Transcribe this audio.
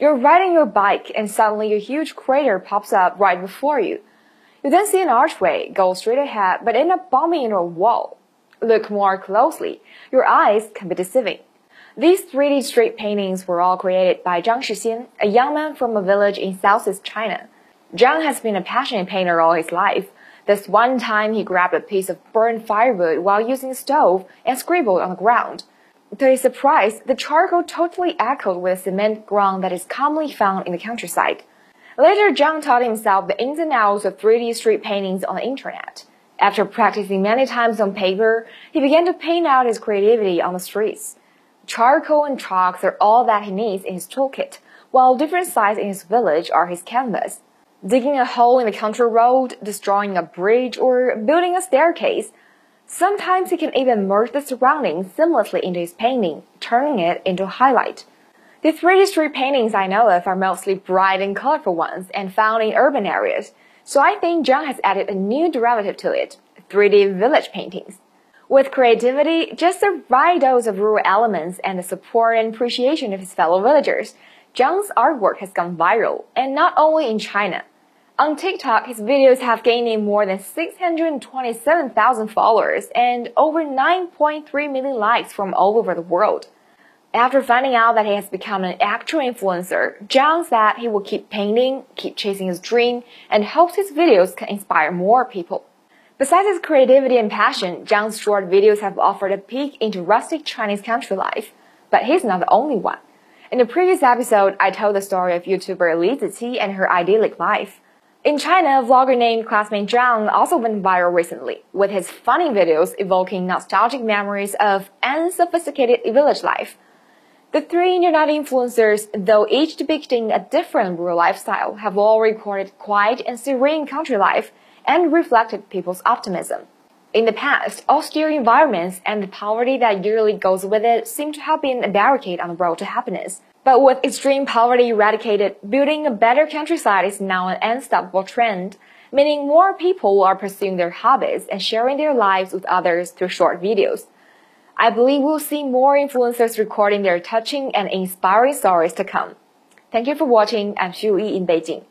You're riding your bike and suddenly a huge crater pops up right before you. You then see an archway go straight ahead but end up bumping into a wall. Look more closely. Your eyes can be deceiving. These 3D street paintings were all created by Zhang Shixian, a young man from a village in southeast China. Zhang has been a passionate painter all his life. This one time he grabbed a piece of burned firewood while using a stove and scribbled on the ground. To his surprise, the charcoal totally echoed with the cement ground that is commonly found in the countryside. Later, Zhang taught himself the ins and outs of 3D street paintings on the internet. After practicing many times on paper, he began to paint out his creativity on the streets. Charcoal and chalks are all that he needs in his toolkit, while different sites in his village are his canvas. Digging a hole in the country road, destroying a bridge, or building a staircase, Sometimes he can even merge the surroundings seamlessly into his painting, turning it into a highlight. The 3D street paintings I know of are mostly bright and colorful ones and found in urban areas, so I think Zhang has added a new derivative to it, 3D village paintings. With creativity, just the right dose of rural elements and the support and appreciation of his fellow villagers, Zhang's artwork has gone viral, and not only in China. On TikTok, his videos have gained more than 627,000 followers and over 9.3 million likes from all over the world. After finding out that he has become an actual influencer, Zhang said he will keep painting, keep chasing his dream, and hopes his videos can inspire more people. Besides his creativity and passion, Zhang's short videos have offered a peek into rustic Chinese country life. But he's not the only one. In the previous episode, I told the story of YouTuber Li Ziqi and her idyllic life. In China, a vlogger named Classmate Zhang also went viral recently, with his funny videos evoking nostalgic memories of unsophisticated village life. The three internet influencers, though each depicting a different rural lifestyle, have all recorded quiet and serene country life and reflected people's optimism. In the past, austere environments and the poverty that usually goes with it seem to have been a barricade on the road to happiness. But with extreme poverty eradicated, building a better countryside is now an unstoppable trend, meaning more people are pursuing their hobbies and sharing their lives with others through short videos. I believe we'll see more influencers recording their touching and inspiring stories to come. Thank you for watching. I'm Xu Yi in Beijing.